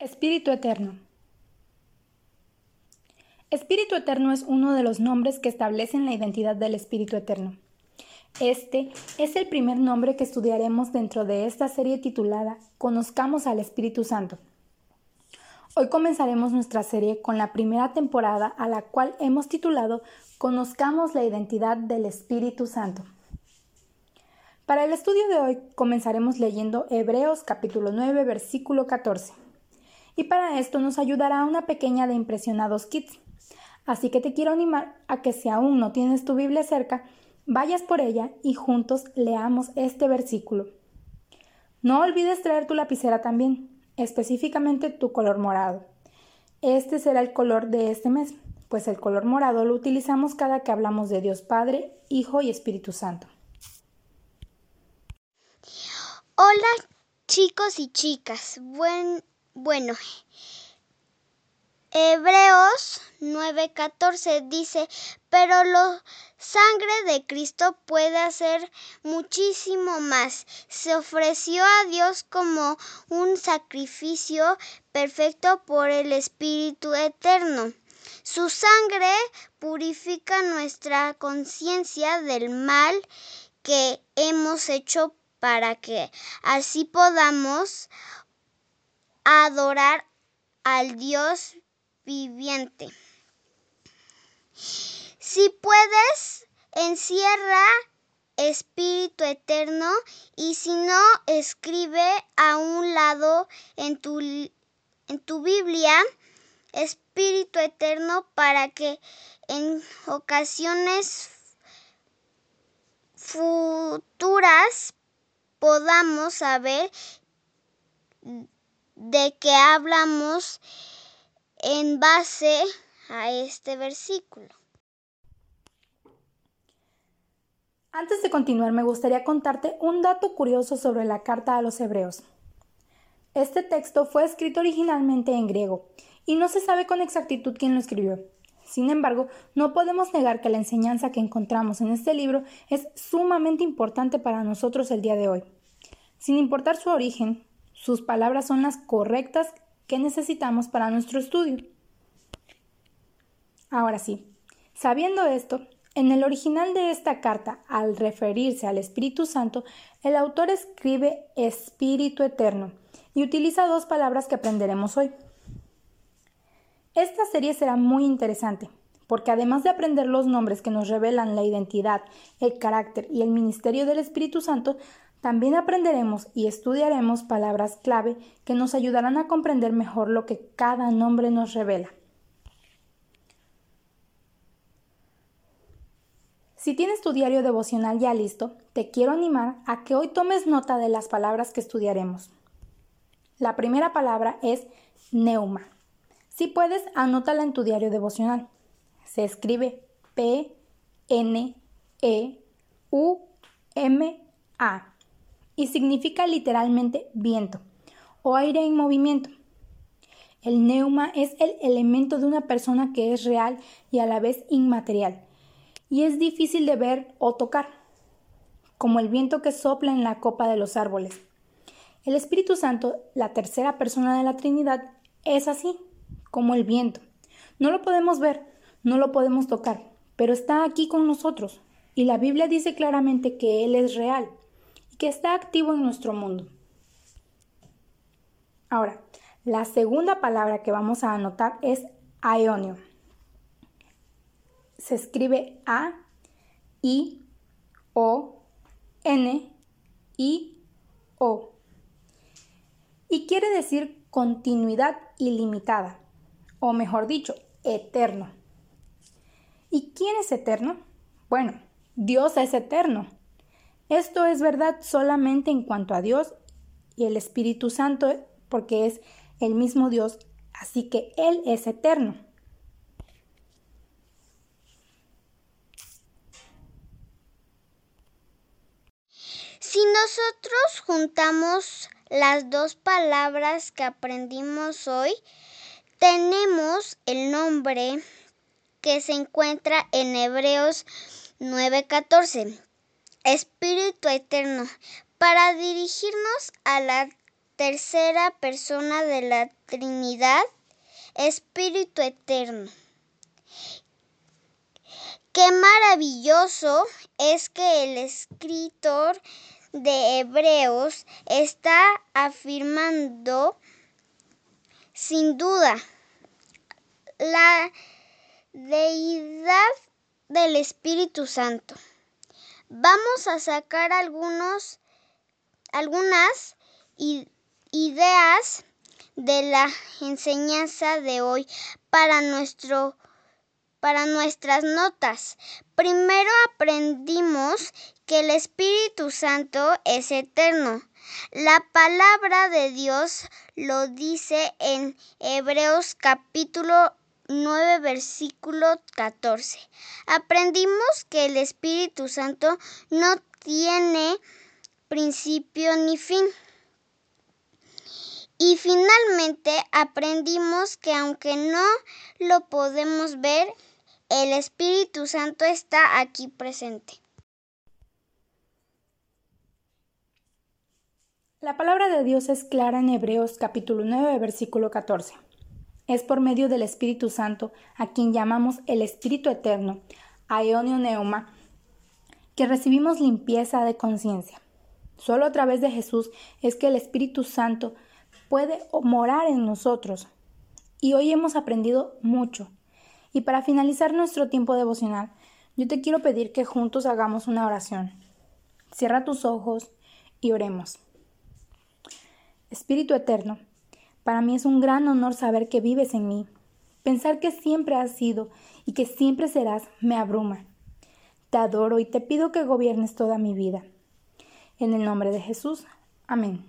Espíritu Eterno. Espíritu Eterno es uno de los nombres que establecen la identidad del Espíritu Eterno. Este es el primer nombre que estudiaremos dentro de esta serie titulada Conozcamos al Espíritu Santo. Hoy comenzaremos nuestra serie con la primera temporada a la cual hemos titulado Conozcamos la identidad del Espíritu Santo. Para el estudio de hoy comenzaremos leyendo Hebreos capítulo 9 versículo 14. Y para esto nos ayudará una pequeña de Impresionados Kids. Así que te quiero animar a que si aún no tienes tu Biblia cerca, vayas por ella y juntos leamos este versículo. No olvides traer tu lapicera también, específicamente tu color morado. Este será el color de este mes, pues el color morado lo utilizamos cada que hablamos de Dios Padre, Hijo y Espíritu Santo. Hola chicos y chicas. Buen, bueno, Hebreos 9:14 dice, pero la sangre de Cristo puede hacer muchísimo más. Se ofreció a Dios como un sacrificio perfecto por el Espíritu Eterno. Su sangre purifica nuestra conciencia del mal que hemos hecho para que así podamos adorar al Dios viviente. Si puedes, encierra Espíritu Eterno y si no, escribe a un lado en tu, en tu Biblia Espíritu Eterno para que en ocasiones futuras podamos saber de qué hablamos en base a este versículo. Antes de continuar, me gustaría contarte un dato curioso sobre la carta a los hebreos. Este texto fue escrito originalmente en griego y no se sabe con exactitud quién lo escribió. Sin embargo, no podemos negar que la enseñanza que encontramos en este libro es sumamente importante para nosotros el día de hoy. Sin importar su origen, sus palabras son las correctas que necesitamos para nuestro estudio. Ahora sí, sabiendo esto, en el original de esta carta, al referirse al Espíritu Santo, el autor escribe Espíritu Eterno y utiliza dos palabras que aprenderemos hoy. Esta serie será muy interesante, porque además de aprender los nombres que nos revelan la identidad, el carácter y el ministerio del Espíritu Santo, también aprenderemos y estudiaremos palabras clave que nos ayudarán a comprender mejor lo que cada nombre nos revela. Si tienes tu diario devocional ya listo, te quiero animar a que hoy tomes nota de las palabras que estudiaremos. La primera palabra es neuma. Si puedes, anótala en tu diario devocional. Se escribe P N E U M A y significa literalmente viento o aire en movimiento. El neuma es el elemento de una persona que es real y a la vez inmaterial y es difícil de ver o tocar, como el viento que sopla en la copa de los árboles. El Espíritu Santo, la tercera persona de la Trinidad, es así, como el viento. No lo podemos ver, no lo podemos tocar, pero está aquí con nosotros. Y la Biblia dice claramente que Él es real está activo en nuestro mundo. Ahora, la segunda palabra que vamos a anotar es aionio. Se escribe A, I, O, N, I, O. Y quiere decir continuidad ilimitada, o mejor dicho, eterno. ¿Y quién es eterno? Bueno, Dios es eterno. Esto es verdad solamente en cuanto a Dios y el Espíritu Santo, porque es el mismo Dios, así que Él es eterno. Si nosotros juntamos las dos palabras que aprendimos hoy, tenemos el nombre que se encuentra en Hebreos 9:14 Espíritu Eterno, para dirigirnos a la tercera persona de la Trinidad, Espíritu Eterno. Qué maravilloso es que el escritor de Hebreos está afirmando sin duda la deidad del Espíritu Santo. Vamos a sacar algunos, algunas ideas de la enseñanza de hoy para nuestro para nuestras notas. Primero aprendimos que el Espíritu Santo es eterno. La palabra de Dios lo dice en Hebreos capítulo 9 versículo 14. Aprendimos que el Espíritu Santo no tiene principio ni fin. Y finalmente aprendimos que aunque no lo podemos ver, el Espíritu Santo está aquí presente. La palabra de Dios es clara en Hebreos capítulo 9, versículo 14. Es por medio del Espíritu Santo, a quien llamamos el Espíritu Eterno, Aeonio Neuma, que recibimos limpieza de conciencia. Solo a través de Jesús es que el Espíritu Santo puede morar en nosotros. Y hoy hemos aprendido mucho. Y para finalizar nuestro tiempo devocional, yo te quiero pedir que juntos hagamos una oración. Cierra tus ojos y oremos. Espíritu Eterno, para mí es un gran honor saber que vives en mí. Pensar que siempre has sido y que siempre serás me abruma. Te adoro y te pido que gobiernes toda mi vida. En el nombre de Jesús. Amén.